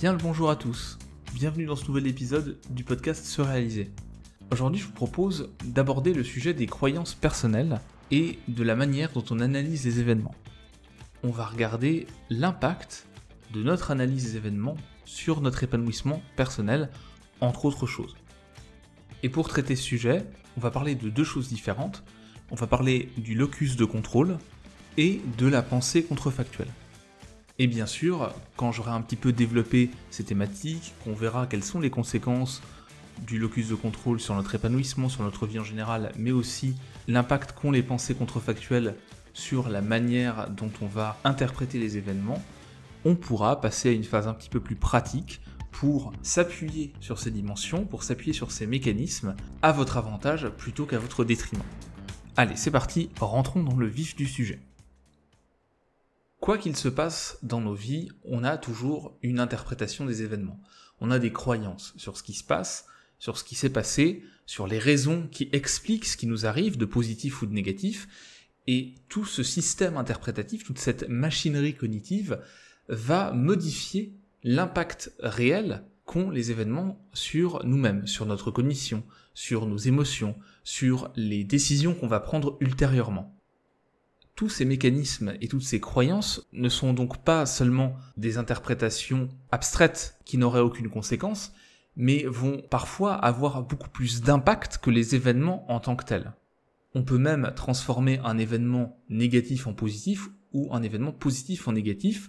Bien le bonjour à tous. Bienvenue dans ce nouvel épisode du podcast Se réaliser. Aujourd'hui, je vous propose d'aborder le sujet des croyances personnelles et de la manière dont on analyse les événements. On va regarder l'impact de notre analyse des événements sur notre épanouissement personnel, entre autres choses. Et pour traiter ce sujet, on va parler de deux choses différentes. On va parler du locus de contrôle et de la pensée contrefactuelle. Et bien sûr, quand j'aurai un petit peu développé ces thématiques, qu'on verra quelles sont les conséquences du locus de contrôle sur notre épanouissement, sur notre vie en général, mais aussi l'impact qu'ont les pensées contrefactuelles sur la manière dont on va interpréter les événements, on pourra passer à une phase un petit peu plus pratique pour s'appuyer sur ces dimensions, pour s'appuyer sur ces mécanismes à votre avantage plutôt qu'à votre détriment. Allez, c'est parti, rentrons dans le vif du sujet. Quoi qu'il se passe dans nos vies, on a toujours une interprétation des événements. On a des croyances sur ce qui se passe, sur ce qui s'est passé, sur les raisons qui expliquent ce qui nous arrive, de positif ou de négatif, et tout ce système interprétatif, toute cette machinerie cognitive va modifier l'impact réel qu'ont les événements sur nous-mêmes, sur notre cognition, sur nos émotions, sur les décisions qu'on va prendre ultérieurement. Tous ces mécanismes et toutes ces croyances ne sont donc pas seulement des interprétations abstraites qui n'auraient aucune conséquence, mais vont parfois avoir beaucoup plus d'impact que les événements en tant que tels. On peut même transformer un événement négatif en positif ou un événement positif en négatif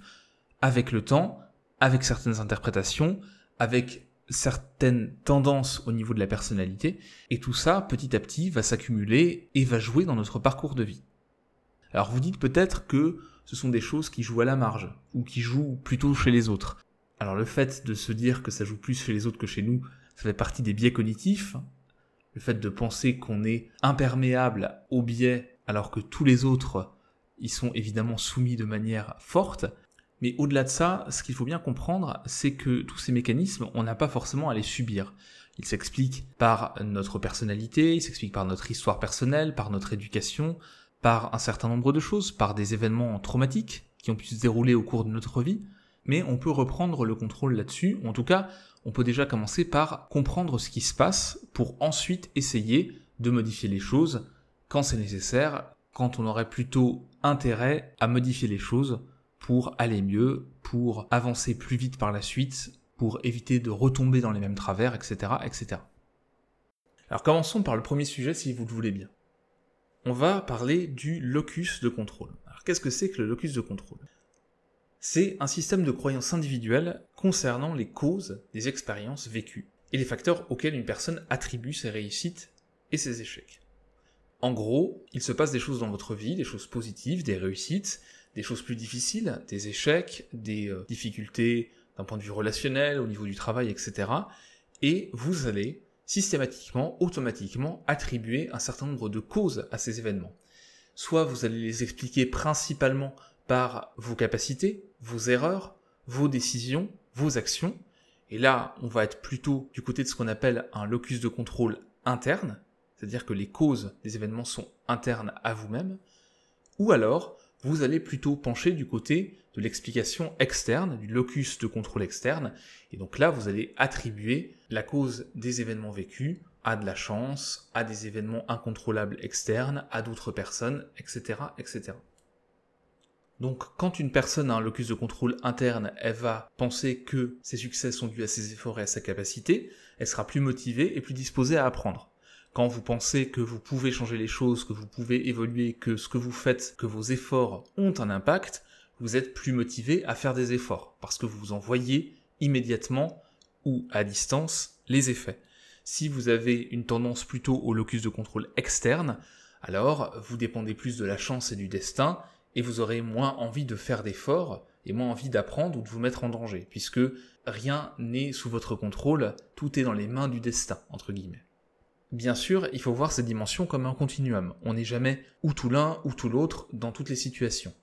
avec le temps, avec certaines interprétations, avec certaines tendances au niveau de la personnalité, et tout ça, petit à petit, va s'accumuler et va jouer dans notre parcours de vie. Alors vous dites peut-être que ce sont des choses qui jouent à la marge, ou qui jouent plutôt chez les autres. Alors le fait de se dire que ça joue plus chez les autres que chez nous, ça fait partie des biais cognitifs. Le fait de penser qu'on est imperméable aux biais alors que tous les autres y sont évidemment soumis de manière forte, mais au-delà de ça, ce qu'il faut bien comprendre, c'est que tous ces mécanismes, on n'a pas forcément à les subir. Ils s'expliquent par notre personnalité, ils s'expliquent par notre histoire personnelle, par notre éducation, par un certain nombre de choses, par des événements traumatiques qui ont pu se dérouler au cours de notre vie, mais on peut reprendre le contrôle là-dessus, en tout cas, on peut déjà commencer par comprendre ce qui se passe pour ensuite essayer de modifier les choses quand c'est nécessaire, quand on aurait plutôt intérêt à modifier les choses pour aller mieux, pour avancer plus vite par la suite, pour éviter de retomber dans les mêmes travers, etc., etc. Alors commençons par le premier sujet si vous le voulez bien. On va parler du locus de contrôle. Alors qu'est-ce que c'est que le locus de contrôle? C'est un système de croyances individuelles concernant les causes des expériences vécues et les facteurs auxquels une personne attribue ses réussites et ses échecs. En gros, il se passe des choses dans votre vie, des choses positives, des réussites, des choses plus difficiles, des échecs, des euh, difficultés d'un point de vue relationnel, au niveau du travail, etc. Et vous allez systématiquement, automatiquement attribuer un certain nombre de causes à ces événements. Soit vous allez les expliquer principalement par vos capacités, vos erreurs, vos décisions, vos actions, et là on va être plutôt du côté de ce qu'on appelle un locus de contrôle interne, c'est-à-dire que les causes des événements sont internes à vous-même, ou alors vous allez plutôt pencher du côté de l'explication externe, du locus de contrôle externe, et donc là vous allez attribuer la cause des événements vécus à de la chance, à des événements incontrôlables externes, à d'autres personnes, etc., etc. Donc quand une personne a un locus de contrôle interne, elle va penser que ses succès sont dus à ses efforts et à sa capacité, elle sera plus motivée et plus disposée à apprendre quand vous pensez que vous pouvez changer les choses, que vous pouvez évoluer, que ce que vous faites, que vos efforts ont un impact, vous êtes plus motivé à faire des efforts, parce que vous en voyez immédiatement ou à distance les effets. Si vous avez une tendance plutôt au locus de contrôle externe, alors vous dépendez plus de la chance et du destin, et vous aurez moins envie de faire d'efforts, et moins envie d'apprendre ou de vous mettre en danger, puisque rien n'est sous votre contrôle, tout est dans les mains du destin, entre guillemets. Bien sûr, il faut voir ces dimensions comme un continuum. On n'est jamais ou tout l'un ou tout l'autre dans toutes les situations.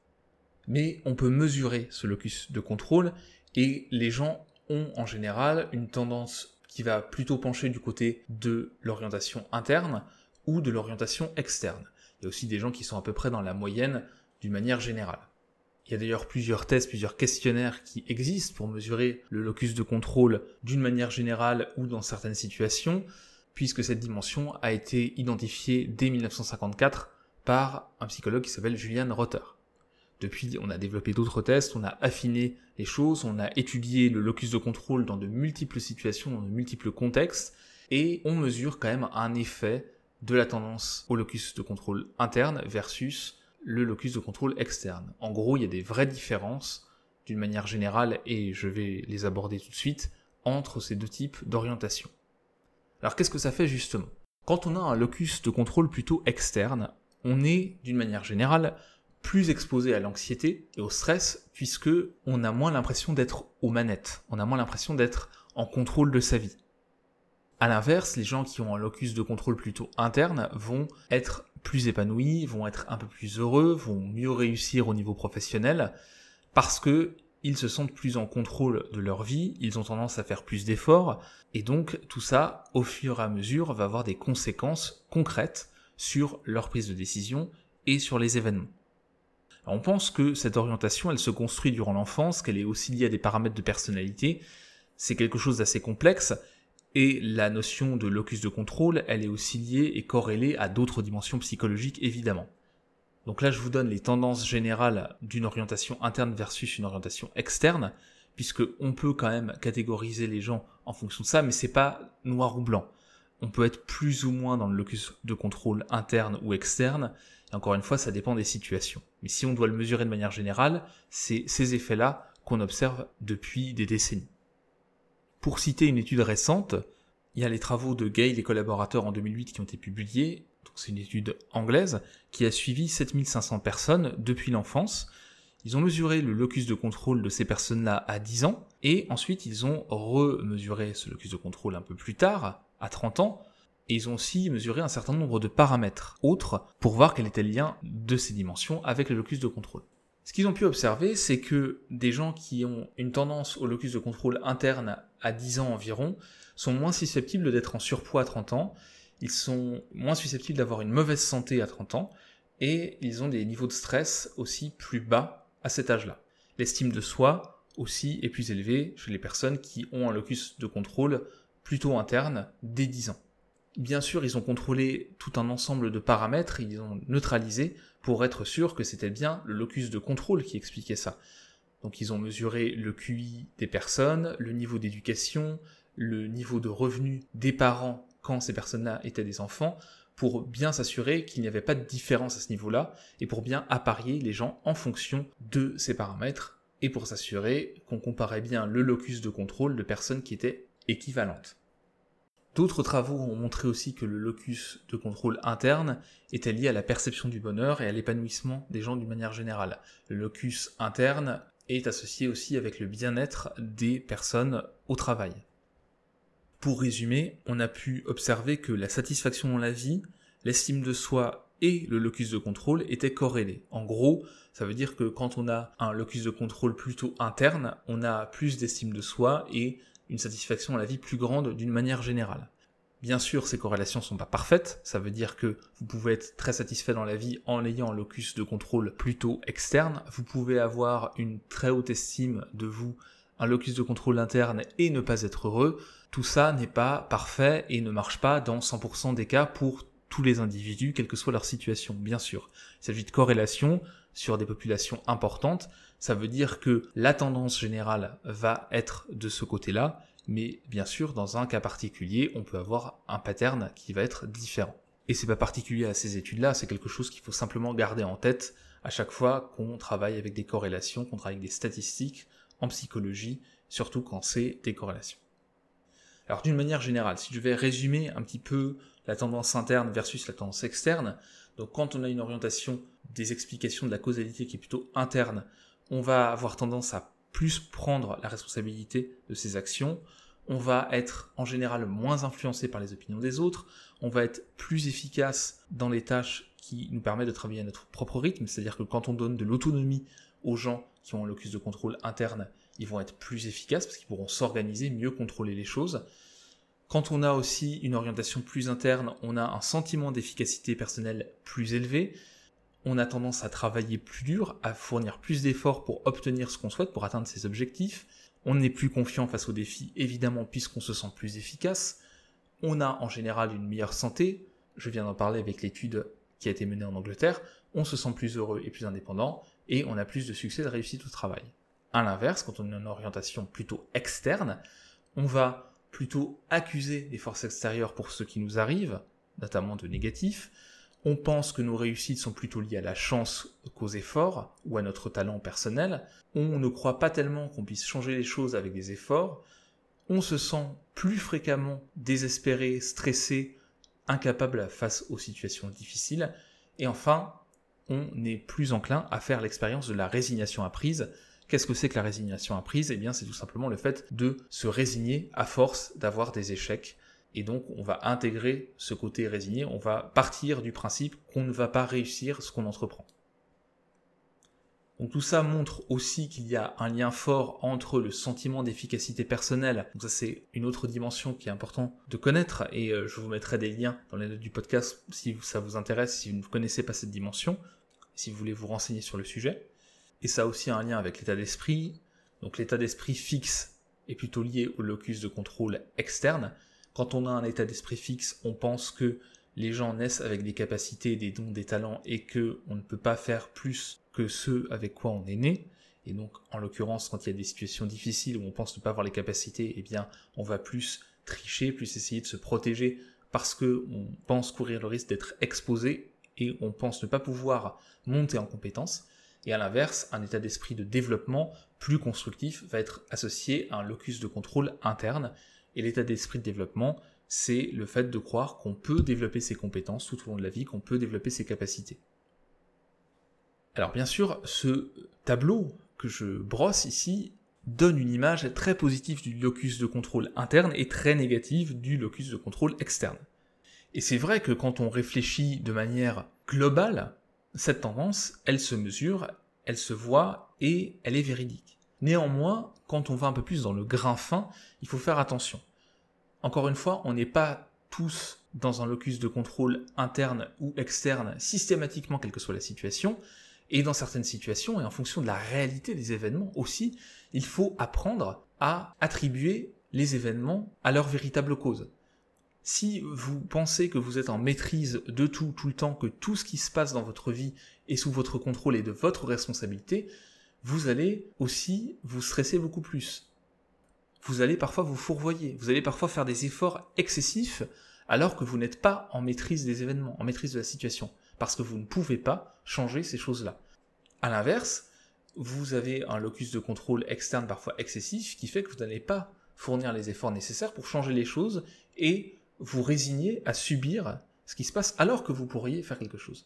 Mais on peut mesurer ce locus de contrôle et les gens ont en général une tendance qui va plutôt pencher du côté de l'orientation interne ou de l'orientation externe. Il y a aussi des gens qui sont à peu près dans la moyenne d'une manière générale. Il y a d'ailleurs plusieurs tests, plusieurs questionnaires qui existent pour mesurer le locus de contrôle d'une manière générale ou dans certaines situations, puisque cette dimension a été identifiée dès 1954 par un psychologue qui s'appelle Julian Rotter. Depuis, on a développé d'autres tests, on a affiné les choses, on a étudié le locus de contrôle dans de multiples situations, dans de multiples contextes, et on mesure quand même un effet de la tendance au locus de contrôle interne versus le locus de contrôle externe. En gros, il y a des vraies différences, d'une manière générale, et je vais les aborder tout de suite, entre ces deux types d'orientation. Alors qu'est-ce que ça fait justement? Quand on a un locus de contrôle plutôt externe, on est, d'une manière générale, plus exposé à l'anxiété et au stress, puisque on a moins l'impression d'être aux manettes, on a moins l'impression d'être en contrôle de sa vie. À l'inverse, les gens qui ont un locus de contrôle plutôt interne vont être plus épanouis, vont être un peu plus heureux, vont mieux réussir au niveau professionnel, parce que ils se sentent plus en contrôle de leur vie, ils ont tendance à faire plus d'efforts, et donc tout ça, au fur et à mesure, va avoir des conséquences concrètes sur leur prise de décision et sur les événements. On pense que cette orientation, elle se construit durant l'enfance, qu'elle est aussi liée à des paramètres de personnalité, c'est quelque chose d'assez complexe, et la notion de locus de contrôle, elle est aussi liée et corrélée à d'autres dimensions psychologiques évidemment. Donc là, je vous donne les tendances générales d'une orientation interne versus une orientation externe, puisque on peut quand même catégoriser les gens en fonction de ça, mais c'est pas noir ou blanc. On peut être plus ou moins dans le locus de contrôle interne ou externe, encore une fois, ça dépend des situations. Mais si on doit le mesurer de manière générale, c'est ces effets-là qu'on observe depuis des décennies. Pour citer une étude récente, il y a les travaux de Gay et collaborateurs en 2008 qui ont été publiés, c'est une étude anglaise, qui a suivi 7500 personnes depuis l'enfance. Ils ont mesuré le locus de contrôle de ces personnes-là à 10 ans, et ensuite ils ont remesuré ce locus de contrôle un peu plus tard, à 30 ans, et ils ont aussi mesuré un certain nombre de paramètres autres pour voir quel était le lien de ces dimensions avec le locus de contrôle. Ce qu'ils ont pu observer, c'est que des gens qui ont une tendance au locus de contrôle interne à 10 ans environ sont moins susceptibles d'être en surpoids à 30 ans, ils sont moins susceptibles d'avoir une mauvaise santé à 30 ans, et ils ont des niveaux de stress aussi plus bas à cet âge-là. L'estime de soi aussi est plus élevée chez les personnes qui ont un locus de contrôle plutôt interne dès 10 ans. Bien sûr, ils ont contrôlé tout un ensemble de paramètres, ils ont neutralisé pour être sûr que c'était bien le locus de contrôle qui expliquait ça. Donc ils ont mesuré le QI des personnes, le niveau d'éducation, le niveau de revenu des parents quand ces personnes-là étaient des enfants, pour bien s'assurer qu'il n'y avait pas de différence à ce niveau-là, et pour bien apparier les gens en fonction de ces paramètres, et pour s'assurer qu'on comparait bien le locus de contrôle de personnes qui étaient équivalentes. D'autres travaux ont montré aussi que le locus de contrôle interne était lié à la perception du bonheur et à l'épanouissement des gens d'une manière générale. Le locus interne est associé aussi avec le bien-être des personnes au travail. Pour résumer, on a pu observer que la satisfaction dans la vie, l'estime de soi et le locus de contrôle étaient corrélés. En gros, ça veut dire que quand on a un locus de contrôle plutôt interne, on a plus d'estime de soi et une satisfaction à la vie plus grande d'une manière générale. Bien sûr, ces corrélations sont pas parfaites, ça veut dire que vous pouvez être très satisfait dans la vie en ayant un locus de contrôle plutôt externe, vous pouvez avoir une très haute estime de vous, un locus de contrôle interne et ne pas être heureux, tout ça n'est pas parfait et ne marche pas dans 100% des cas pour tous les individus, quelle que soit leur situation, bien sûr. Il s'agit de corrélation sur des populations importantes, ça veut dire que la tendance générale va être de ce côté-là, mais bien sûr, dans un cas particulier, on peut avoir un pattern qui va être différent. Et c'est pas particulier à ces études-là, c'est quelque chose qu'il faut simplement garder en tête à chaque fois qu'on travaille avec des corrélations, qu'on travaille avec des statistiques en psychologie, surtout quand c'est des corrélations. Alors d'une manière générale, si je vais résumer un petit peu la tendance interne versus la tendance externe, donc quand on a une orientation des explications de la causalité qui est plutôt interne, on va avoir tendance à plus prendre la responsabilité de ses actions, on va être en général moins influencé par les opinions des autres, on va être plus efficace dans les tâches qui nous permettent de travailler à notre propre rythme, c'est-à-dire que quand on donne de l'autonomie aux gens qui ont un locus de contrôle interne, ils vont être plus efficaces parce qu'ils pourront s'organiser, mieux contrôler les choses. Quand on a aussi une orientation plus interne, on a un sentiment d'efficacité personnelle plus élevé, on a tendance à travailler plus dur, à fournir plus d'efforts pour obtenir ce qu'on souhaite, pour atteindre ses objectifs. On n'est plus confiant face aux défis, évidemment, puisqu'on se sent plus efficace. On a en général une meilleure santé. Je viens d'en parler avec l'étude qui a été menée en Angleterre. On se sent plus heureux et plus indépendant, et on a plus de succès de réussite au travail. À l'inverse, quand on a une orientation plutôt externe, on va plutôt accuser les forces extérieures pour ce qui nous arrive, notamment de négatif. On pense que nos réussites sont plutôt liées à la chance qu'aux efforts ou à notre talent personnel. On ne croit pas tellement qu'on puisse changer les choses avec des efforts. On se sent plus fréquemment désespéré, stressé, incapable face aux situations difficiles. Et enfin, on est plus enclin à faire l'expérience de la résignation apprise, Qu'est-ce que c'est que la résignation apprise? Eh bien, c'est tout simplement le fait de se résigner à force d'avoir des échecs. Et donc, on va intégrer ce côté résigné, on va partir du principe qu'on ne va pas réussir ce qu'on entreprend. Donc tout ça montre aussi qu'il y a un lien fort entre le sentiment d'efficacité personnelle, donc ça c'est une autre dimension qui est importante de connaître, et euh, je vous mettrai des liens dans les notes du podcast si ça vous intéresse, si vous ne connaissez pas cette dimension, si vous voulez vous renseigner sur le sujet et ça a aussi un lien avec l'état d'esprit. Donc l'état d'esprit fixe est plutôt lié au locus de contrôle externe. Quand on a un état d'esprit fixe, on pense que les gens naissent avec des capacités, des dons, des talents et que on ne peut pas faire plus que ceux avec quoi on est né. Et donc, en l'occurrence, quand il y a des situations difficiles où on pense ne pas avoir les capacités, eh bien, on va plus tricher, plus essayer de se protéger parce que on pense courir le risque d'être exposé et on pense ne pas pouvoir monter en compétence. Et à l'inverse, un état d'esprit de développement plus constructif va être associé à un locus de contrôle interne. Et l'état d'esprit de développement, c'est le fait de croire qu'on peut développer ses compétences tout au long de la vie, qu'on peut développer ses capacités. Alors bien sûr, ce tableau que je brosse ici donne une image très positive du locus de contrôle interne et très négative du locus de contrôle externe. Et c'est vrai que quand on réfléchit de manière globale, cette tendance, elle se mesure, elle se voit et elle est véridique. Néanmoins, quand on va un peu plus dans le grain fin, il faut faire attention. Encore une fois, on n'est pas tous dans un locus de contrôle interne ou externe systématiquement, quelle que soit la situation, et dans certaines situations, et en fonction de la réalité des événements aussi, il faut apprendre à attribuer les événements à leur véritable cause. Si vous pensez que vous êtes en maîtrise de tout, tout le temps, que tout ce qui se passe dans votre vie est sous votre contrôle et de votre responsabilité, vous allez aussi vous stresser beaucoup plus. Vous allez parfois vous fourvoyer, vous allez parfois faire des efforts excessifs alors que vous n'êtes pas en maîtrise des événements, en maîtrise de la situation, parce que vous ne pouvez pas changer ces choses-là. À l'inverse, vous avez un locus de contrôle externe parfois excessif qui fait que vous n'allez pas fournir les efforts nécessaires pour changer les choses et vous résignez à subir ce qui se passe alors que vous pourriez faire quelque chose.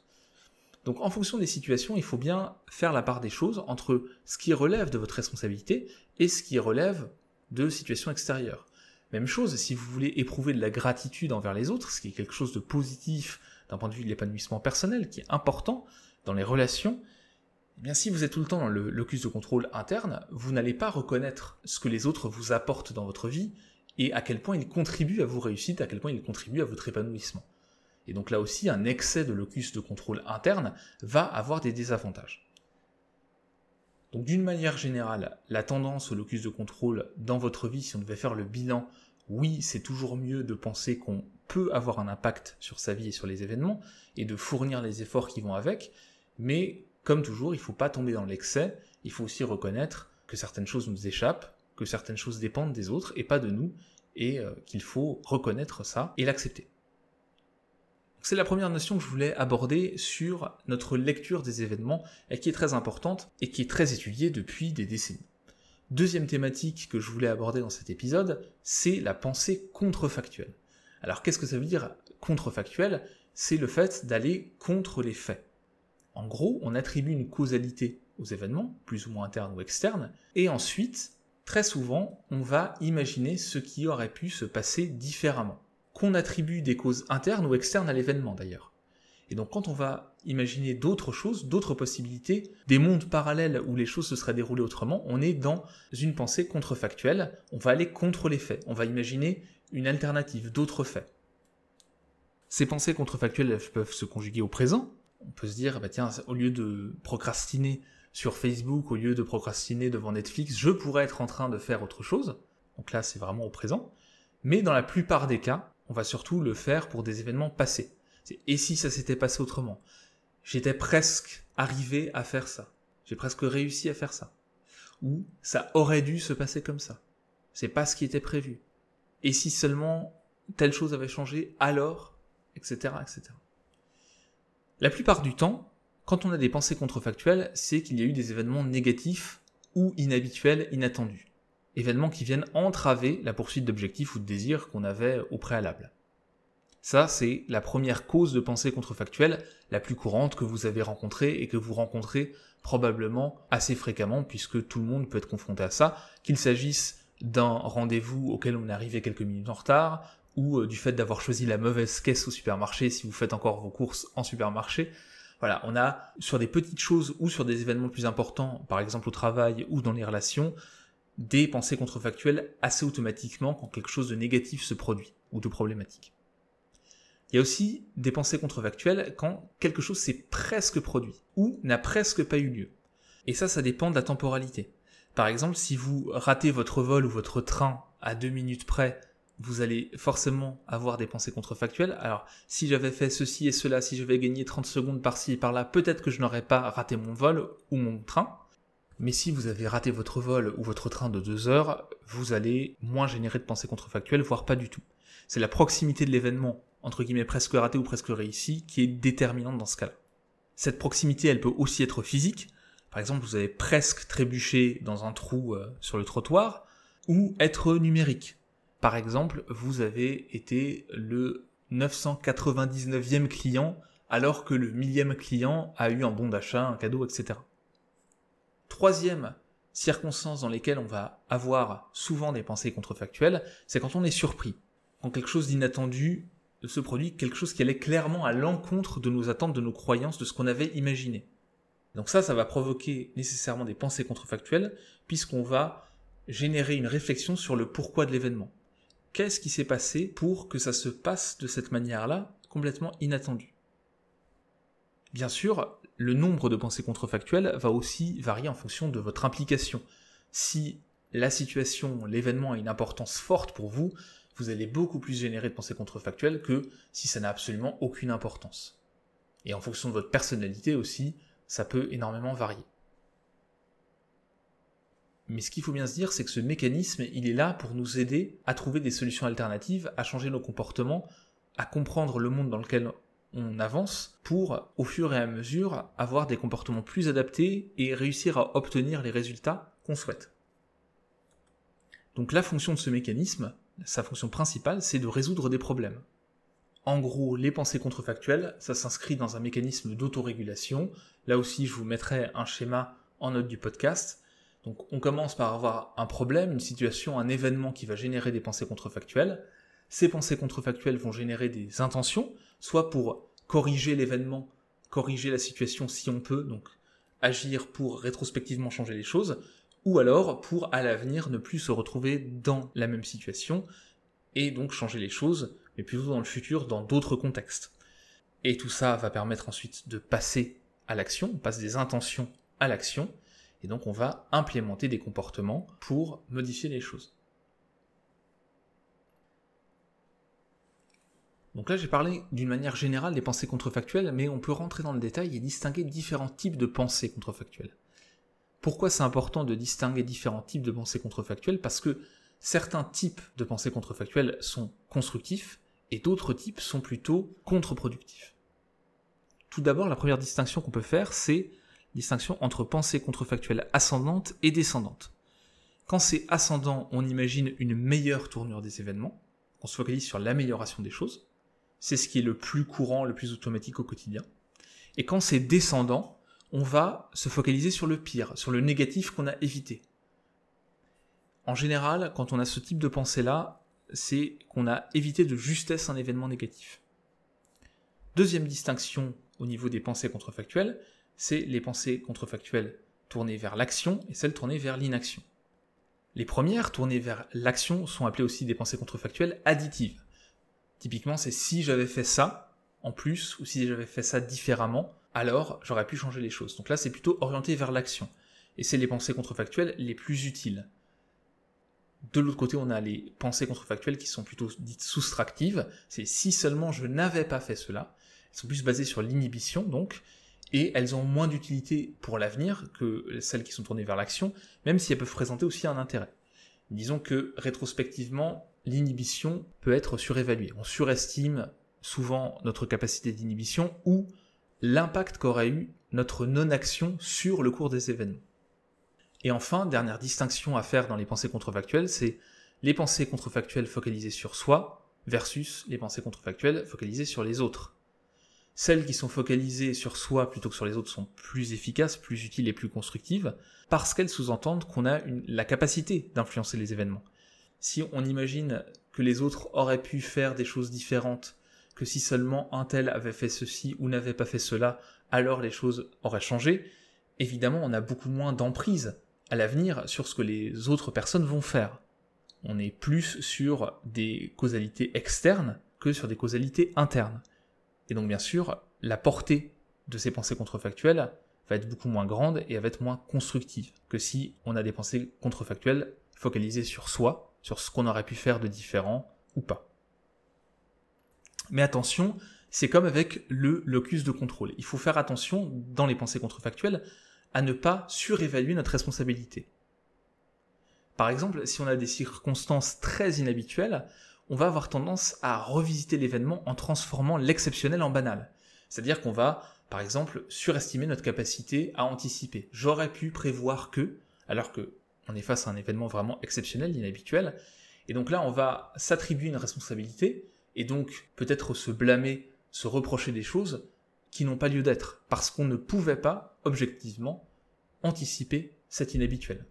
Donc en fonction des situations, il faut bien faire la part des choses entre ce qui relève de votre responsabilité et ce qui relève de situations extérieures. Même chose, si vous voulez éprouver de la gratitude envers les autres, ce qui est quelque chose de positif d'un point de vue de l'épanouissement personnel, qui est important dans les relations, eh bien si vous êtes tout le temps dans le locus de contrôle interne, vous n'allez pas reconnaître ce que les autres vous apportent dans votre vie, et à quel point il contribue à vos réussites, à quel point il contribue à votre épanouissement. Et donc là aussi, un excès de locus de contrôle interne va avoir des désavantages. Donc d'une manière générale, la tendance au locus de contrôle dans votre vie, si on devait faire le bilan, oui, c'est toujours mieux de penser qu'on peut avoir un impact sur sa vie et sur les événements, et de fournir les efforts qui vont avec, mais comme toujours, il ne faut pas tomber dans l'excès, il faut aussi reconnaître que certaines choses nous échappent, que certaines choses dépendent des autres et pas de nous, et euh, qu'il faut reconnaître ça et l'accepter. C'est la première notion que je voulais aborder sur notre lecture des événements et qui est très importante et qui est très étudiée depuis des décennies. Deuxième thématique que je voulais aborder dans cet épisode, c'est la pensée contrefactuelle. Alors qu'est-ce que ça veut dire contrefactuel C'est le fait d'aller contre les faits. En gros, on attribue une causalité aux événements, plus ou moins internes ou externes, et ensuite très souvent, on va imaginer ce qui aurait pu se passer différemment, qu'on attribue des causes internes ou externes à l'événement d'ailleurs. Et donc quand on va imaginer d'autres choses, d'autres possibilités, des mondes parallèles où les choses se seraient déroulées autrement, on est dans une pensée contrefactuelle, on va aller contre les faits, on va imaginer une alternative, d'autres faits. Ces pensées contrefactuelles peuvent se conjuguer au présent, on peut se dire, bah tiens, au lieu de procrastiner sur Facebook, au lieu de procrastiner devant Netflix, je pourrais être en train de faire autre chose. Donc là, c'est vraiment au présent. Mais dans la plupart des cas, on va surtout le faire pour des événements passés. Et si ça s'était passé autrement? J'étais presque arrivé à faire ça. J'ai presque réussi à faire ça. Ou ça aurait dû se passer comme ça. C'est pas ce qui était prévu. Et si seulement telle chose avait changé, alors, etc., etc. La plupart du temps, quand on a des pensées contrefactuelles, c'est qu'il y a eu des événements négatifs ou inhabituels, inattendus. Événements qui viennent entraver la poursuite d'objectifs ou de désirs qu'on avait au préalable. Ça, c'est la première cause de pensée contrefactuelle, la plus courante que vous avez rencontrée et que vous rencontrez probablement assez fréquemment, puisque tout le monde peut être confronté à ça, qu'il s'agisse d'un rendez-vous auquel on est arrivé quelques minutes en retard, ou euh, du fait d'avoir choisi la mauvaise caisse au supermarché si vous faites encore vos courses en supermarché. Voilà, on a sur des petites choses ou sur des événements plus importants, par exemple au travail ou dans les relations, des pensées contrefactuelles assez automatiquement quand quelque chose de négatif se produit ou de problématique. Il y a aussi des pensées contrefactuelles quand quelque chose s'est presque produit ou n'a presque pas eu lieu. Et ça, ça dépend de la temporalité. Par exemple, si vous ratez votre vol ou votre train à deux minutes près, vous allez forcément avoir des pensées contrefactuelles. Alors, si j'avais fait ceci et cela, si j'avais gagné 30 secondes par-ci et par-là, peut-être que je n'aurais pas raté mon vol ou mon train. Mais si vous avez raté votre vol ou votre train de deux heures, vous allez moins générer de pensées contrefactuelles, voire pas du tout. C'est la proximité de l'événement entre guillemets presque raté ou presque réussi, qui est déterminante dans ce cas-là. Cette proximité, elle peut aussi être physique. Par exemple, vous avez presque trébuché dans un trou euh, sur le trottoir, ou être numérique. Par exemple, vous avez été le 999e client alors que le millième client a eu un bon d'achat, un cadeau, etc. Troisième circonstance dans lesquelles on va avoir souvent des pensées contrefactuelles, c'est quand on est surpris, quand quelque chose d'inattendu ce produit quelque chose qui allait clairement à l'encontre de nos attentes, de nos croyances, de ce qu'on avait imaginé. Donc ça, ça va provoquer nécessairement des pensées contrefactuelles, puisqu'on va générer une réflexion sur le pourquoi de l'événement. Qu'est-ce qui s'est passé pour que ça se passe de cette manière-là, complètement inattendue Bien sûr, le nombre de pensées contrefactuelles va aussi varier en fonction de votre implication. Si la situation, l'événement a une importance forte pour vous, vous allez beaucoup plus générer de pensées contrefactuelles que si ça n'a absolument aucune importance. Et en fonction de votre personnalité aussi, ça peut énormément varier. Mais ce qu'il faut bien se dire, c'est que ce mécanisme, il est là pour nous aider à trouver des solutions alternatives, à changer nos comportements, à comprendre le monde dans lequel on avance, pour, au fur et à mesure, avoir des comportements plus adaptés et réussir à obtenir les résultats qu'on souhaite. Donc la fonction de ce mécanisme, sa fonction principale, c'est de résoudre des problèmes. En gros, les pensées contrefactuelles, ça s'inscrit dans un mécanisme d'autorégulation. Là aussi, je vous mettrai un schéma en note du podcast. Donc, on commence par avoir un problème, une situation, un événement qui va générer des pensées contrefactuelles. Ces pensées contrefactuelles vont générer des intentions, soit pour corriger l'événement, corriger la situation si on peut, donc agir pour rétrospectivement changer les choses, ou alors pour à l'avenir ne plus se retrouver dans la même situation et donc changer les choses, mais plutôt dans le futur, dans d'autres contextes. Et tout ça va permettre ensuite de passer à l'action, on passe des intentions à l'action, et donc on va implémenter des comportements pour modifier les choses. Donc là j'ai parlé d'une manière générale des pensées contrefactuelles, mais on peut rentrer dans le détail et distinguer différents types de pensées contrefactuelles. Pourquoi c'est important de distinguer différents types de pensées contrefactuelles? Parce que certains types de pensées contrefactuelles sont constructifs et d'autres types sont plutôt contre-productifs. Tout d'abord, la première distinction qu'on peut faire, c'est distinction entre pensées contrefactuelles ascendantes et descendantes. Quand c'est ascendant, on imagine une meilleure tournure des événements, on se focalise sur l'amélioration des choses, c'est ce qui est le plus courant, le plus automatique au quotidien. Et quand c'est descendant, on va se focaliser sur le pire, sur le négatif qu'on a évité. En général, quand on a ce type de pensée-là, c'est qu'on a évité de justesse un événement négatif. Deuxième distinction au niveau des pensées contrefactuelles, c'est les pensées contrefactuelles tournées vers l'action et celles tournées vers l'inaction. Les premières, tournées vers l'action, sont appelées aussi des pensées contrefactuelles additives. Typiquement, c'est si j'avais fait ça, en plus, ou si j'avais fait ça différemment, alors j'aurais pu changer les choses. Donc là, c'est plutôt orienté vers l'action. Et c'est les pensées contrefactuelles les plus utiles. De l'autre côté, on a les pensées contrefactuelles qui sont plutôt dites soustractives. C'est si seulement je n'avais pas fait cela. Elles sont plus basées sur l'inhibition, donc, et elles ont moins d'utilité pour l'avenir que celles qui sont tournées vers l'action, même si elles peuvent présenter aussi un intérêt. Disons que rétrospectivement, l'inhibition peut être surévaluée. On surestime souvent notre capacité d'inhibition ou l'impact qu'aurait eu notre non-action sur le cours des événements. Et enfin, dernière distinction à faire dans les pensées contrefactuelles, c'est les pensées contrefactuelles focalisées sur soi versus les pensées contrefactuelles focalisées sur les autres. Celles qui sont focalisées sur soi plutôt que sur les autres sont plus efficaces, plus utiles et plus constructives, parce qu'elles sous-entendent qu'on a la capacité d'influencer les événements. Si on imagine que les autres auraient pu faire des choses différentes, que si seulement un tel avait fait ceci ou n'avait pas fait cela, alors les choses auraient changé, évidemment on a beaucoup moins d'emprise à l'avenir sur ce que les autres personnes vont faire. On est plus sur des causalités externes que sur des causalités internes. Et donc bien sûr, la portée de ces pensées contrefactuelles va être beaucoup moins grande et elle va être moins constructive que si on a des pensées contrefactuelles focalisées sur soi, sur ce qu'on aurait pu faire de différent ou pas. Mais attention, c'est comme avec le locus de contrôle. Il faut faire attention dans les pensées contrefactuelles à ne pas surévaluer notre responsabilité. Par exemple, si on a des circonstances très inhabituelles, on va avoir tendance à revisiter l'événement en transformant l'exceptionnel en banal. C'est-à-dire qu'on va, par exemple, surestimer notre capacité à anticiper. J'aurais pu prévoir que, alors que on est face à un événement vraiment exceptionnel, inhabituel, et donc là on va s'attribuer une responsabilité, et donc peut-être se blâmer, se reprocher des choses qui n'ont pas lieu d'être, parce qu'on ne pouvait pas, objectivement, anticiper cet inhabituel.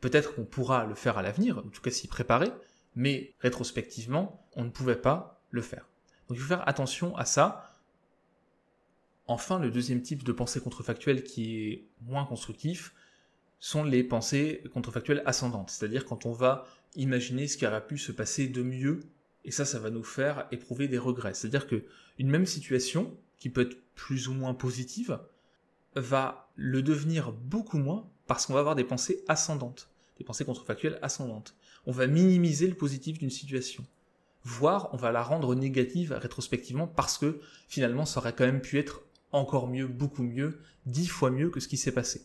Peut-être qu'on pourra le faire à l'avenir, en tout cas s'y préparer, mais rétrospectivement, on ne pouvait pas le faire. Donc il faut faire attention à ça. Enfin, le deuxième type de pensée contrefactuelle qui est moins constructif sont les pensées contrefactuelles ascendantes, c'est-à-dire quand on va imaginer ce qui aurait pu se passer de mieux, et ça, ça va nous faire éprouver des regrets. C'est-à-dire que une même situation, qui peut être plus ou moins positive, va le devenir beaucoup moins parce qu'on va avoir des pensées ascendantes, des pensées contrefactuelles ascendantes on va minimiser le positif d'une situation. Voire, on va la rendre négative rétrospectivement parce que finalement, ça aurait quand même pu être encore mieux, beaucoup mieux, dix fois mieux que ce qui s'est passé.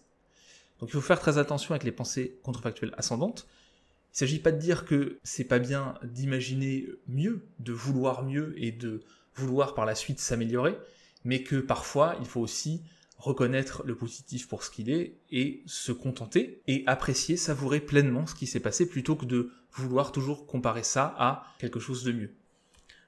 Donc il faut faire très attention avec les pensées contrefactuelles ascendantes. Il ne s'agit pas de dire que c'est pas bien d'imaginer mieux, de vouloir mieux et de vouloir par la suite s'améliorer, mais que parfois il faut aussi reconnaître le positif pour ce qu'il est et se contenter et apprécier, savourer pleinement ce qui s'est passé plutôt que de vouloir toujours comparer ça à quelque chose de mieux.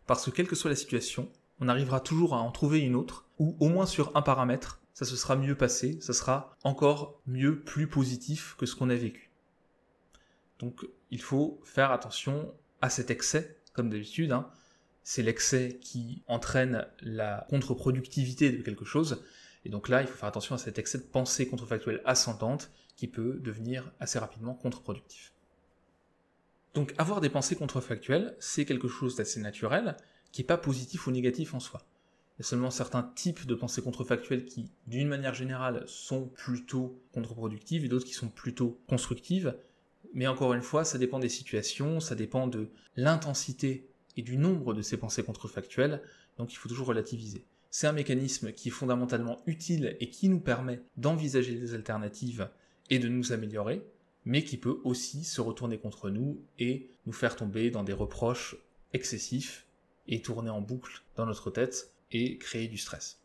Parce que quelle que soit la situation, on arrivera toujours à en trouver une autre, ou au moins sur un paramètre, ça se sera mieux passé, ça sera encore mieux, plus positif que ce qu'on a vécu. Donc il faut faire attention à cet excès, comme d'habitude. Hein. C'est l'excès qui entraîne la contre-productivité de quelque chose, et donc là, il faut faire attention à cet excès de pensée contrefactuelle ascendante qui peut devenir assez rapidement contre-productif. Donc avoir des pensées contrefactuelles, c'est quelque chose d'assez naturel, qui n'est pas positif ou négatif en soi. Il y a seulement certains types de pensées contrefactuelles qui, d'une manière générale, sont plutôt contre-productives et d'autres qui sont plutôt constructives. Mais encore une fois, ça dépend des situations, ça dépend de l'intensité et du nombre de ces pensées contrefactuelles, donc il faut toujours relativiser. C'est un mécanisme qui est fondamentalement utile et qui nous permet d'envisager des alternatives et de nous améliorer, mais qui peut aussi se retourner contre nous et nous faire tomber dans des reproches excessifs et tourner en boucle dans notre tête et créer du stress.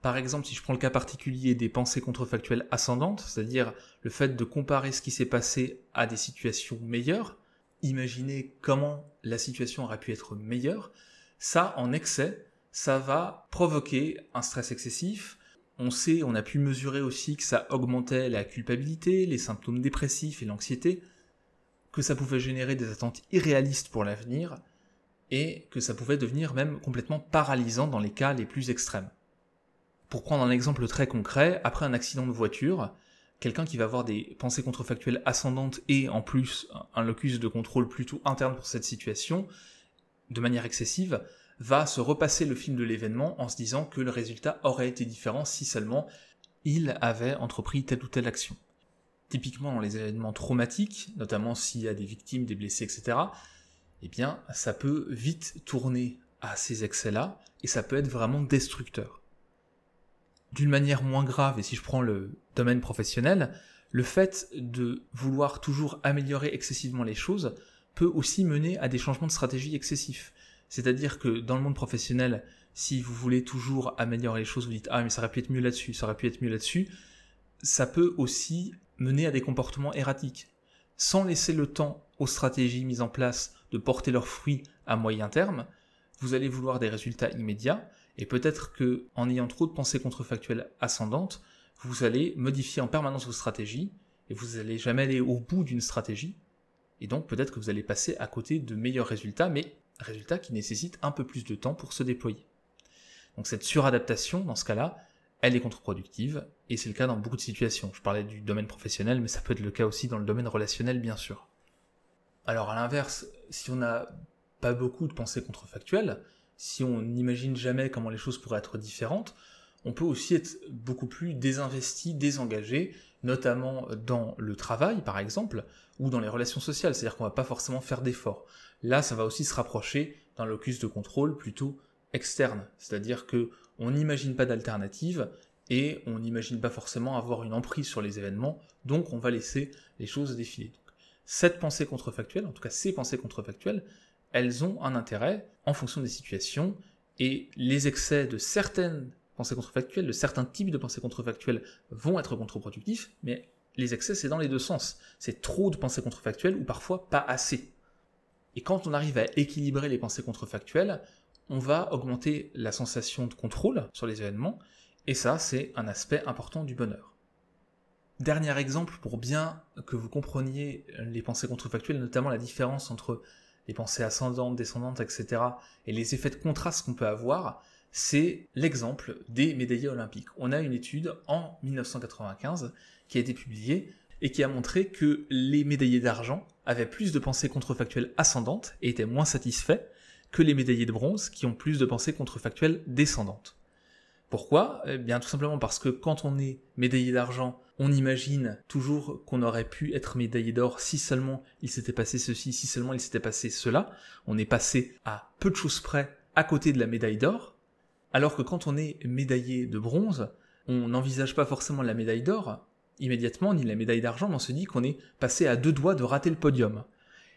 Par exemple, si je prends le cas particulier des pensées contrefactuelles ascendantes, c'est-à-dire le fait de comparer ce qui s'est passé à des situations meilleures, imaginer comment la situation aurait pu être meilleure, ça, en excès, ça va provoquer un stress excessif. On sait, on a pu mesurer aussi que ça augmentait la culpabilité, les symptômes dépressifs et l'anxiété, que ça pouvait générer des attentes irréalistes pour l'avenir, et que ça pouvait devenir même complètement paralysant dans les cas les plus extrêmes. Pour prendre un exemple très concret, après un accident de voiture, quelqu'un qui va avoir des pensées contrefactuelles ascendantes et en plus un locus de contrôle plutôt interne pour cette situation, de manière excessive, va se repasser le film de l'événement en se disant que le résultat aurait été différent si seulement il avait entrepris telle ou telle action. Typiquement dans les événements traumatiques, notamment s'il y a des victimes, des blessés, etc., eh bien, ça peut vite tourner à ces excès-là, et ça peut être vraiment destructeur. D'une manière moins grave, et si je prends le domaine professionnel, le fait de vouloir toujours améliorer excessivement les choses peut aussi mener à des changements de stratégie excessifs. C'est-à-dire que dans le monde professionnel, si vous voulez toujours améliorer les choses, vous dites ah mais ça aurait pu être mieux là-dessus, ça aurait pu être mieux là-dessus, ça peut aussi mener à des comportements erratiques. Sans laisser le temps aux stratégies mises en place de porter leurs fruits à moyen terme, vous allez vouloir des résultats immédiats, et peut-être que en ayant trop de pensées contrefactuelles ascendantes, vous allez modifier en permanence vos stratégies, et vous n'allez jamais aller au bout d'une stratégie, et donc peut-être que vous allez passer à côté de meilleurs résultats, mais résultats qui nécessitent un peu plus de temps pour se déployer. Donc cette suradaptation, dans ce cas-là, elle est contre-productive, et c'est le cas dans beaucoup de situations. Je parlais du domaine professionnel, mais ça peut être le cas aussi dans le domaine relationnel, bien sûr. Alors à l'inverse, si on n'a pas beaucoup de pensées contrefactuelles, si on n'imagine jamais comment les choses pourraient être différentes, on peut aussi être beaucoup plus désinvesti, désengagé, notamment dans le travail par exemple, ou dans les relations sociales, c'est-à-dire qu'on va pas forcément faire d'efforts. Là, ça va aussi se rapprocher d'un locus de contrôle plutôt externe, c'est-à-dire que on n'imagine pas d'alternative et on n'imagine pas forcément avoir une emprise sur les événements, donc on va laisser les choses défiler. Cette pensée contrefactuelle, en tout cas ces pensées contrefactuelles, elles ont un intérêt en fonction des situations et les excès de certaines pensées contrefactuelles, de certains types de pensées contrefactuelles vont être contre-productifs, mais les excès c'est dans les deux sens. C'est trop de pensées contrefactuelles ou parfois pas assez. Et quand on arrive à équilibrer les pensées contrefactuelles, on va augmenter la sensation de contrôle sur les événements, et ça, c'est un aspect important du bonheur. Dernier exemple pour bien que vous compreniez les pensées contrefactuelles, notamment la différence entre les pensées ascendantes, descendantes, etc., et les effets de contraste qu'on peut avoir, c'est l'exemple des médaillés olympiques. On a une étude en 1995 qui a été publiée et qui a montré que les médaillés d'argent avaient plus de pensées contrefactuelles ascendantes et étaient moins satisfaits que les médaillés de bronze qui ont plus de pensées contrefactuelles descendantes. Pourquoi? Eh bien tout simplement parce que quand on est médaillé d'argent, on imagine toujours qu'on aurait pu être médaillé d'or si seulement il s'était passé ceci, si seulement il s'était passé cela. On est passé à peu de choses près à côté de la médaille d'or, alors que quand on est médaillé de bronze, on n'envisage pas forcément la médaille d'or immédiatement, ni la médaille d'argent, mais on se dit qu'on est passé à deux doigts de rater le podium.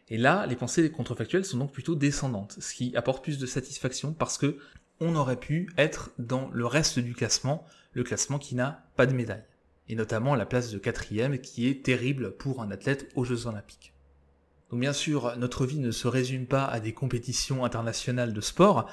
Et là, les pensées contrefactuelles sont donc plutôt descendantes, ce qui apporte plus de satisfaction parce que on aurait pu être dans le reste du classement, le classement qui n'a pas de médaille. Et notamment la place de quatrième qui est terrible pour un athlète aux Jeux Olympiques. Donc bien sûr, notre vie ne se résume pas à des compétitions internationales de sport,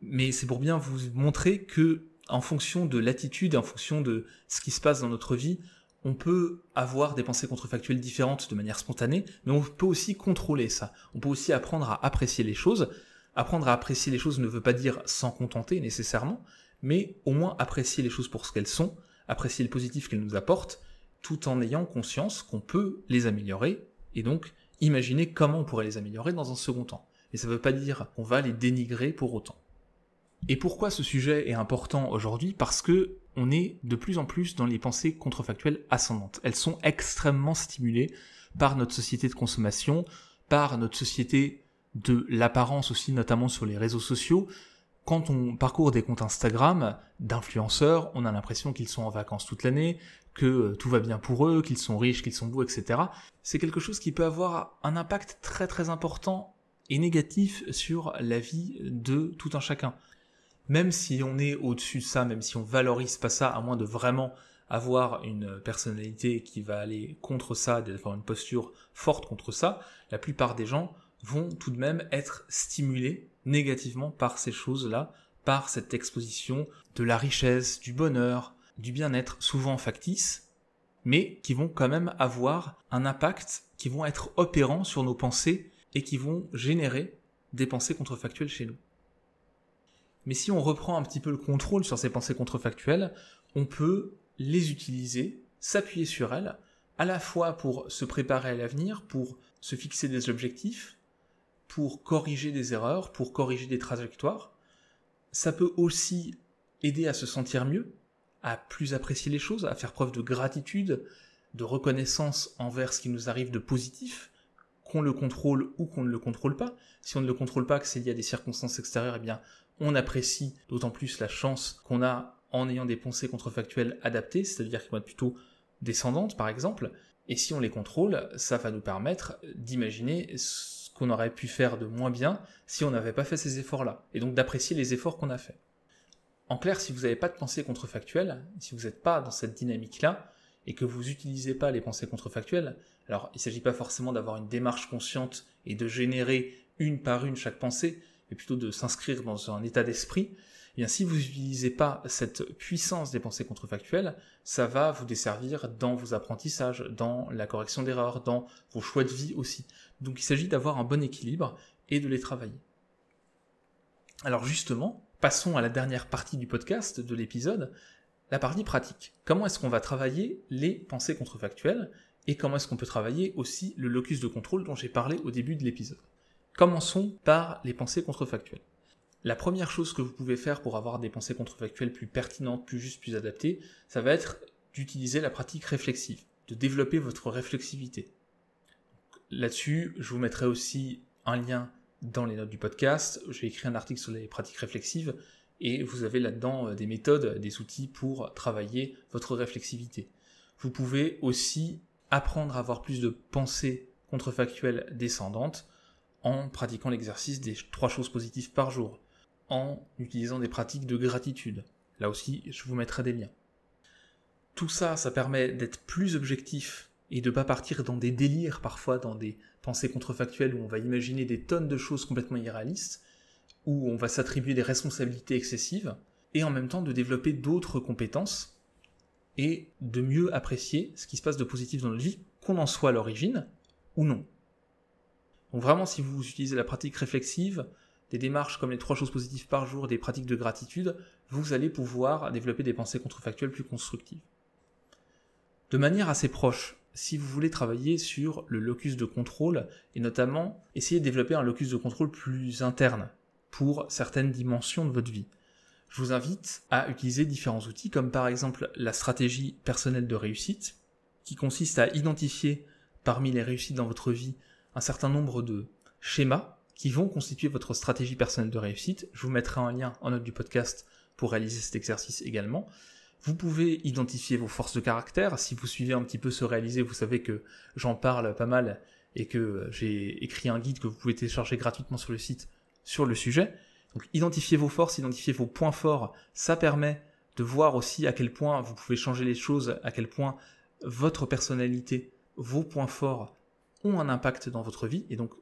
mais c'est pour bien vous montrer que, en fonction de l'attitude en fonction de ce qui se passe dans notre vie, on peut avoir des pensées contrefactuelles différentes de manière spontanée, mais on peut aussi contrôler ça. On peut aussi apprendre à apprécier les choses. Apprendre à apprécier les choses ne veut pas dire s'en contenter nécessairement, mais au moins apprécier les choses pour ce qu'elles sont, apprécier le positif qu'elles nous apportent, tout en ayant conscience qu'on peut les améliorer, et donc imaginer comment on pourrait les améliorer dans un second temps. Et ça ne veut pas dire qu'on va les dénigrer pour autant. Et pourquoi ce sujet est important aujourd'hui? Parce que on est de plus en plus dans les pensées contrefactuelles ascendantes. Elles sont extrêmement stimulées par notre société de consommation, par notre société de l'apparence aussi, notamment sur les réseaux sociaux. Quand on parcourt des comptes Instagram d'influenceurs, on a l'impression qu'ils sont en vacances toute l'année, que tout va bien pour eux, qu'ils sont riches, qu'ils sont beaux, etc. C'est quelque chose qui peut avoir un impact très très important et négatif sur la vie de tout un chacun même si on est au-dessus de ça, même si on valorise pas ça, à moins de vraiment avoir une personnalité qui va aller contre ça, d'avoir une posture forte contre ça, la plupart des gens vont tout de même être stimulés négativement par ces choses-là, par cette exposition de la richesse, du bonheur, du bien-être, souvent factice, mais qui vont quand même avoir un impact, qui vont être opérants sur nos pensées et qui vont générer des pensées contrefactuelles chez nous. Mais si on reprend un petit peu le contrôle sur ces pensées contrefactuelles, on peut les utiliser, s'appuyer sur elles, à la fois pour se préparer à l'avenir, pour se fixer des objectifs, pour corriger des erreurs, pour corriger des trajectoires, Ça peut aussi aider à se sentir mieux, à plus apprécier les choses, à faire preuve de gratitude, de reconnaissance envers ce qui nous arrive de positif, qu'on le contrôle ou qu'on ne le contrôle pas. Si on ne le contrôle pas, que c'est lié à des circonstances extérieures, eh bien, on apprécie d'autant plus la chance qu'on a en ayant des pensées contrefactuelles adaptées, c'est-à-dire qui vont être plutôt descendantes, par exemple. Et si on les contrôle, ça va nous permettre d'imaginer aurait pu faire de moins bien si on n'avait pas fait ces efforts-là, et donc d'apprécier les efforts qu'on a faits. En clair, si vous n'avez pas de pensée contrefactuelle, si vous n'êtes pas dans cette dynamique-là, et que vous n'utilisez pas les pensées contrefactuelles, alors il ne s'agit pas forcément d'avoir une démarche consciente et de générer une par une chaque pensée, mais plutôt de s'inscrire dans un état d'esprit, eh bien si vous n'utilisez pas cette puissance des pensées contrefactuelles, ça va vous desservir dans vos apprentissages, dans la correction d'erreurs, dans vos choix de vie aussi. Donc il s'agit d'avoir un bon équilibre et de les travailler. Alors justement, passons à la dernière partie du podcast, de l'épisode, la partie pratique. Comment est-ce qu'on va travailler les pensées contrefactuelles et comment est-ce qu'on peut travailler aussi le locus de contrôle dont j'ai parlé au début de l'épisode? Commençons par les pensées contrefactuelles. La première chose que vous pouvez faire pour avoir des pensées contrefactuelles plus pertinentes, plus justes, plus adaptées, ça va être d'utiliser la pratique réflexive, de développer votre réflexivité. Là-dessus, je vous mettrai aussi un lien dans les notes du podcast. J'ai écrit un article sur les pratiques réflexives et vous avez là-dedans euh, des méthodes, des outils pour travailler votre réflexivité. Vous pouvez aussi apprendre à avoir plus de pensées contrefactuelles descendantes en pratiquant l'exercice des trois choses positives par jour, en utilisant des pratiques de gratitude. Là aussi, je vous mettrai des liens. Tout ça, ça permet d'être plus objectif et de pas partir dans des délires parfois, dans des pensées contrefactuelles où on va imaginer des tonnes de choses complètement irréalistes, où on va s'attribuer des responsabilités excessives, et en même temps de développer d'autres compétences et de mieux apprécier ce qui se passe de positif dans notre vie, qu'on en soit à l'origine ou non. Donc vraiment, si vous utilisez la pratique réflexive, des démarches comme les trois choses positives par jour, des pratiques de gratitude, vous allez pouvoir développer des pensées contrefactuelles plus constructives. De manière assez proche, si vous voulez travailler sur le locus de contrôle, et notamment essayer de développer un locus de contrôle plus interne pour certaines dimensions de votre vie, je vous invite à utiliser différents outils comme par exemple la stratégie personnelle de réussite, qui consiste à identifier parmi les réussites dans votre vie un certain nombre de schémas qui vont constituer votre stratégie personnelle de réussite. Je vous mettrai un lien en note du podcast pour réaliser cet exercice également. Vous pouvez identifier vos forces de caractère. Si vous suivez un petit peu ce réaliser, vous savez que j'en parle pas mal et que j'ai écrit un guide que vous pouvez télécharger gratuitement sur le site sur le sujet. Donc identifier vos forces, identifier vos points forts, ça permet de voir aussi à quel point vous pouvez changer les choses, à quel point votre personnalité, vos points forts ont un impact dans votre vie, et donc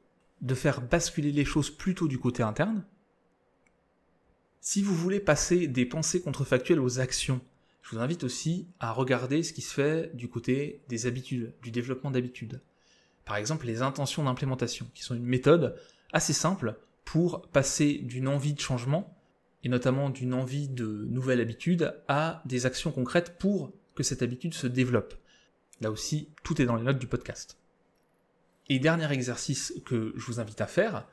de faire basculer les choses plutôt du côté interne. Si vous voulez passer des pensées contrefactuelles aux actions, je vous invite aussi à regarder ce qui se fait du côté des habitudes, du développement d'habitudes. Par exemple, les intentions d'implémentation, qui sont une méthode assez simple pour passer d'une envie de changement, et notamment d'une envie de nouvelle habitude, à des actions concrètes pour que cette habitude se développe. Là aussi, tout est dans les notes du podcast. Et dernier exercice que je vous invite à faire,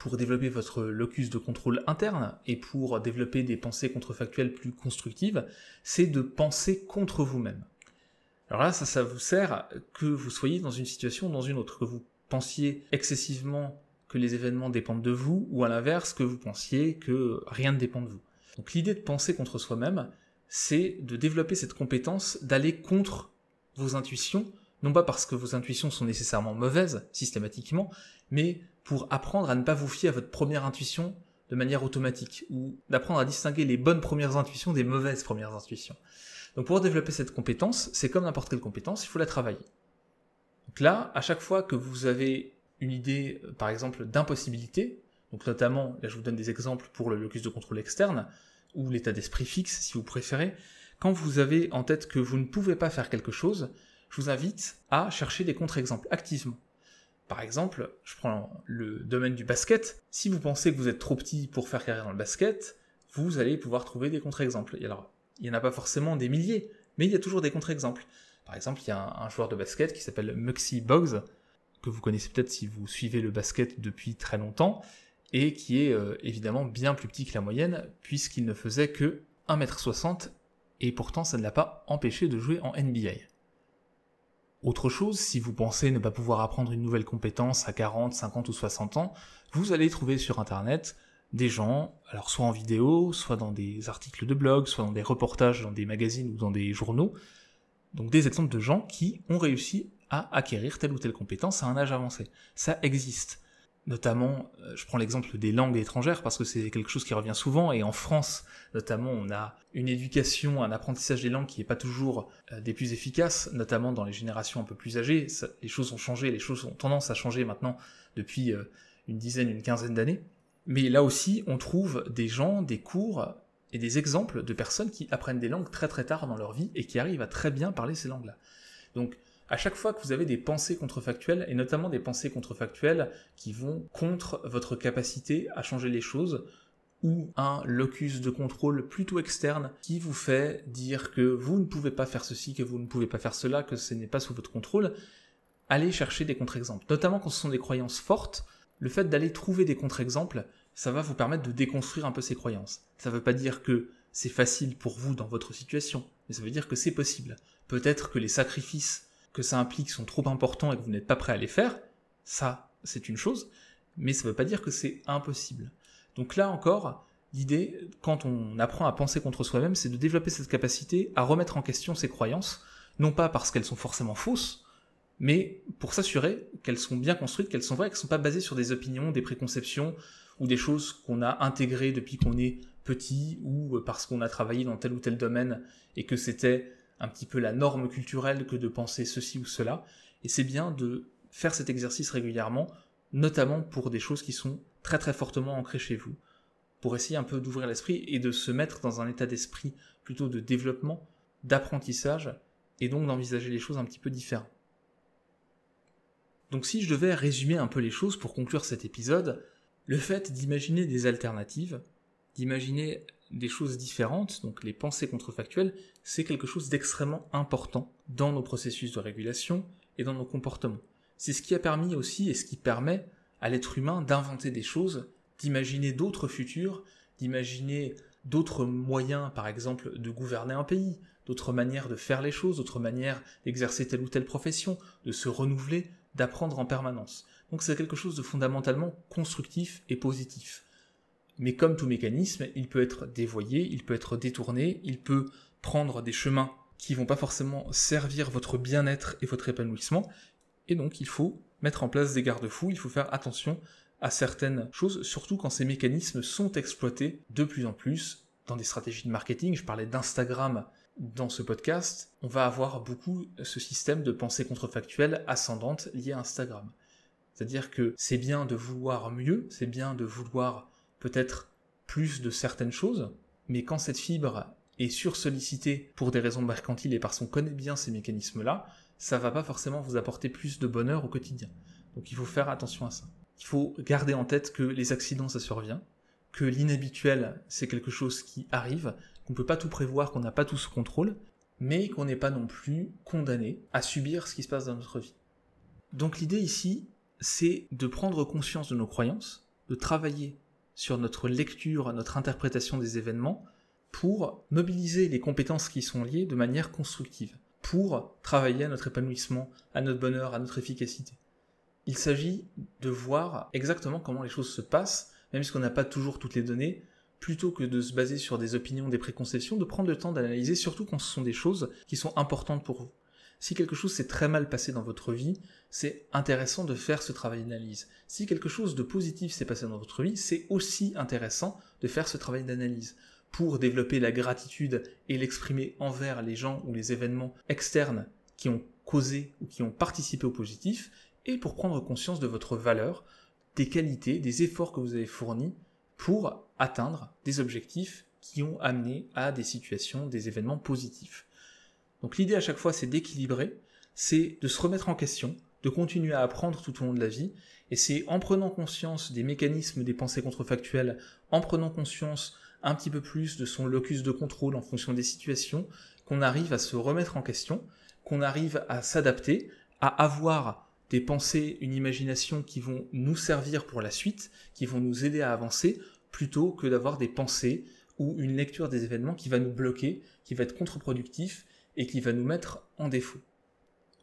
pour développer votre locus de contrôle interne et pour développer des pensées contrefactuelles plus constructives, c'est de penser contre vous-même. Alors là, ça, ça vous sert que vous soyez dans une situation ou dans une autre, que vous pensiez excessivement que les événements dépendent de vous, ou à l'inverse, que vous pensiez que rien ne dépend de vous. Donc l'idée de penser contre soi-même, c'est de développer cette compétence d'aller contre vos intuitions, non pas parce que vos intuitions sont nécessairement mauvaises, systématiquement, mais pour apprendre à ne pas vous fier à votre première intuition de manière automatique, ou d'apprendre à distinguer les bonnes premières intuitions des mauvaises premières intuitions. Donc pour développer cette compétence, c'est comme n'importe quelle compétence, il faut la travailler. Donc là, à chaque fois que vous avez une idée, euh, par exemple, d'impossibilité, donc notamment, là je vous donne des exemples pour le locus de contrôle externe, ou l'état d'esprit fixe si vous préférez, quand vous avez en tête que vous ne pouvez pas faire quelque chose, je vous invite à chercher des contre-exemples activement. Par exemple, je prends le domaine du basket, si vous pensez que vous êtes trop petit pour faire carrière dans le basket, vous allez pouvoir trouver des contre-exemples. Il n'y en a pas forcément des milliers, mais il y a toujours des contre-exemples. Par exemple, il y a un, un joueur de basket qui s'appelle Muxy Boggs, que vous connaissez peut-être si vous suivez le basket depuis très longtemps. et qui est euh, évidemment bien plus petit que la moyenne, puisqu'il ne faisait que 1m60, et pourtant ça ne l'a pas empêché de jouer en NBA. Autre chose, si vous pensez ne pas pouvoir apprendre une nouvelle compétence à 40, 50 ou 60 ans, vous allez trouver sur internet des gens, alors soit en vidéo, soit dans des articles de blog, soit dans des reportages dans des magazines ou dans des journaux, donc des exemples de gens qui ont réussi à acquérir telle ou telle compétence à un âge avancé. Ça existe. Notamment, euh, je prends l'exemple des langues étrangères parce que c'est quelque chose qui revient souvent et en France, notamment, on a une éducation, un apprentissage des langues qui n'est pas toujours euh, des plus efficaces, notamment dans les générations un peu plus âgées. les choses ont changé, les choses ont tendance à changer maintenant depuis euh, une dizaine, une quinzaine d'années. Mais là aussi, on trouve des gens, des cours et des exemples de personnes qui apprennent des langues très très tard dans leur vie et qui arrivent à très bien parler ces langues-là. Donc, à chaque fois que vous avez des pensées contrefactuelles, et notamment des pensées contrefactuelles qui vont contre votre capacité à changer les choses, ou un locus de contrôle plutôt externe qui vous fait dire que vous ne pouvez pas faire ceci, que vous ne pouvez pas faire cela, que ce n'est pas sous votre contrôle, allez chercher des contre-exemples. Notamment quand ce sont des croyances fortes, le fait d'aller trouver des contre-exemples, ça va vous permettre de déconstruire un peu ces croyances. Ça ne veut pas dire que c'est facile pour vous dans votre situation, mais ça veut dire que c'est possible. Peut-être que les sacrifices que ça implique sont trop importants et que vous n'êtes pas prêt à les faire, ça, c'est une chose, mais ça ne veut pas dire que c'est impossible. Donc là encore, l'idée, quand on apprend à penser contre soi-même, c'est de développer cette capacité à remettre en question ses croyances, non pas parce qu'elles sont forcément fausses, mais pour s'assurer qu'elles sont bien construites, qu'elles sont vraies, qu'elles ne sont pas basées sur des opinions, des préconceptions, ou des choses qu'on a intégrées depuis qu'on est petit, ou parce qu'on a travaillé dans tel ou tel domaine, et que c'était un petit peu la norme culturelle que de penser ceci ou cela. Et c'est bien de faire cet exercice régulièrement, notamment pour des choses qui sont très très fortement ancrées chez vous, pour essayer un peu d'ouvrir l'esprit et de se mettre dans un état d'esprit plutôt de développement, d'apprentissage, et donc d'envisager les choses un petit peu différemment. Donc si je devais résumer un peu les choses pour conclure cet épisode, le fait d'imaginer des alternatives, d'imaginer des choses différentes, donc les pensées contrefactuelles, c'est quelque chose d'extrêmement important dans nos processus de régulation et dans nos comportements. C'est ce qui a permis aussi et ce qui permet à l'être humain d'inventer des choses, d'imaginer d'autres futurs, d'imaginer d'autres moyens, par exemple, de gouverner un pays, d'autres manières de faire les choses, d'autres manières d'exercer telle ou telle profession, de se renouveler, d'apprendre en permanence. Donc c'est quelque chose de fondamentalement constructif et positif. Mais comme tout mécanisme, il peut être dévoyé, il peut être détourné, il peut prendre des chemins qui vont pas forcément servir votre bien-être et votre épanouissement, et donc il faut mettre en place des garde-fous, il faut faire attention à certaines choses, surtout quand ces mécanismes sont exploités de plus en plus dans des stratégies de marketing. Je parlais d'Instagram dans ce podcast, on va avoir beaucoup ce système de pensée contrefactuelle ascendante lié à Instagram. C'est-à-dire que c'est bien de vouloir mieux, c'est bien de vouloir peut-être plus de certaines choses, mais quand cette fibre est sursollicitée pour des raisons mercantiles et parce qu'on connaît bien ces mécanismes-là, ça va pas forcément vous apporter plus de bonheur au quotidien. Donc il faut faire attention à ça. Il faut garder en tête que les accidents ça survient, que l'inhabituel c'est quelque chose qui arrive, qu'on peut pas tout prévoir, qu'on n'a pas tout sous contrôle, mais qu'on n'est pas non plus condamné à subir ce qui se passe dans notre vie. Donc l'idée ici, c'est de prendre conscience de nos croyances, de travailler sur notre lecture, notre interprétation des événements, pour mobiliser les compétences qui sont liées de manière constructive, pour travailler à notre épanouissement, à notre bonheur, à notre efficacité. Il s'agit de voir exactement comment les choses se passent, même si on n'a pas toujours toutes les données, plutôt que de se baser sur des opinions, des préconceptions, de prendre le temps d'analyser, surtout quand ce sont des choses qui sont importantes pour vous. Si quelque chose s'est très mal passé dans votre vie, c'est intéressant de faire ce travail d'analyse. Si quelque chose de positif s'est passé dans votre vie, c'est aussi intéressant de faire ce travail d'analyse pour développer la gratitude et l'exprimer envers les gens ou les événements externes qui ont causé ou qui ont participé au positif, et pour prendre conscience de votre valeur, des qualités, des efforts que vous avez fournis pour atteindre des objectifs qui ont amené à des situations, des événements positifs. Donc l'idée à chaque fois, c'est d'équilibrer, c'est de se remettre en question, de continuer à apprendre tout au long de la vie, et c'est en prenant conscience des mécanismes des pensées contrefactuelles, en prenant conscience un petit peu plus de son locus de contrôle en fonction des situations, qu'on arrive à se remettre en question, qu'on arrive à s'adapter, à avoir des pensées, une imagination qui vont nous servir pour la suite, qui vont nous aider à avancer, plutôt que d'avoir des pensées ou une lecture des événements qui va nous bloquer, qui va être contre-productif et qui va nous mettre en défaut.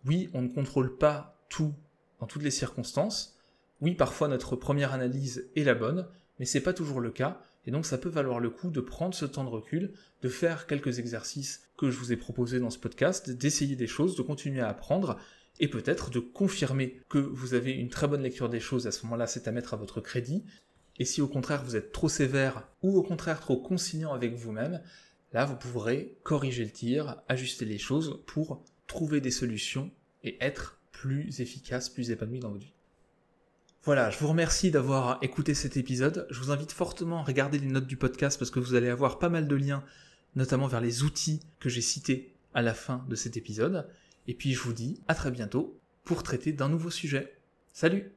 Oui, on ne contrôle pas tout dans toutes les circonstances. Oui, parfois notre première analyse est la bonne, mais c'est pas toujours le cas, et donc ça peut valoir le coup de prendre ce temps de recul, de faire quelques exercices que je vous ai proposés dans ce podcast, d'essayer des choses, de continuer à apprendre, et peut-être de confirmer que vous avez une très bonne lecture des choses, à ce moment-là c'est à mettre à votre crédit, et si au contraire vous êtes trop sévère ou au contraire trop conciliant avec vous-même, là vous pourrez corriger le tir, ajuster les choses pour trouver des solutions et être plus efficace, plus épanoui dans votre vie. Voilà, je vous remercie d'avoir écouté cet épisode. Je vous invite fortement à regarder les notes du podcast parce que vous allez avoir pas mal de liens, notamment vers les outils que j'ai cités à la fin de cet épisode. Et puis je vous dis à très bientôt pour traiter d'un nouveau sujet. Salut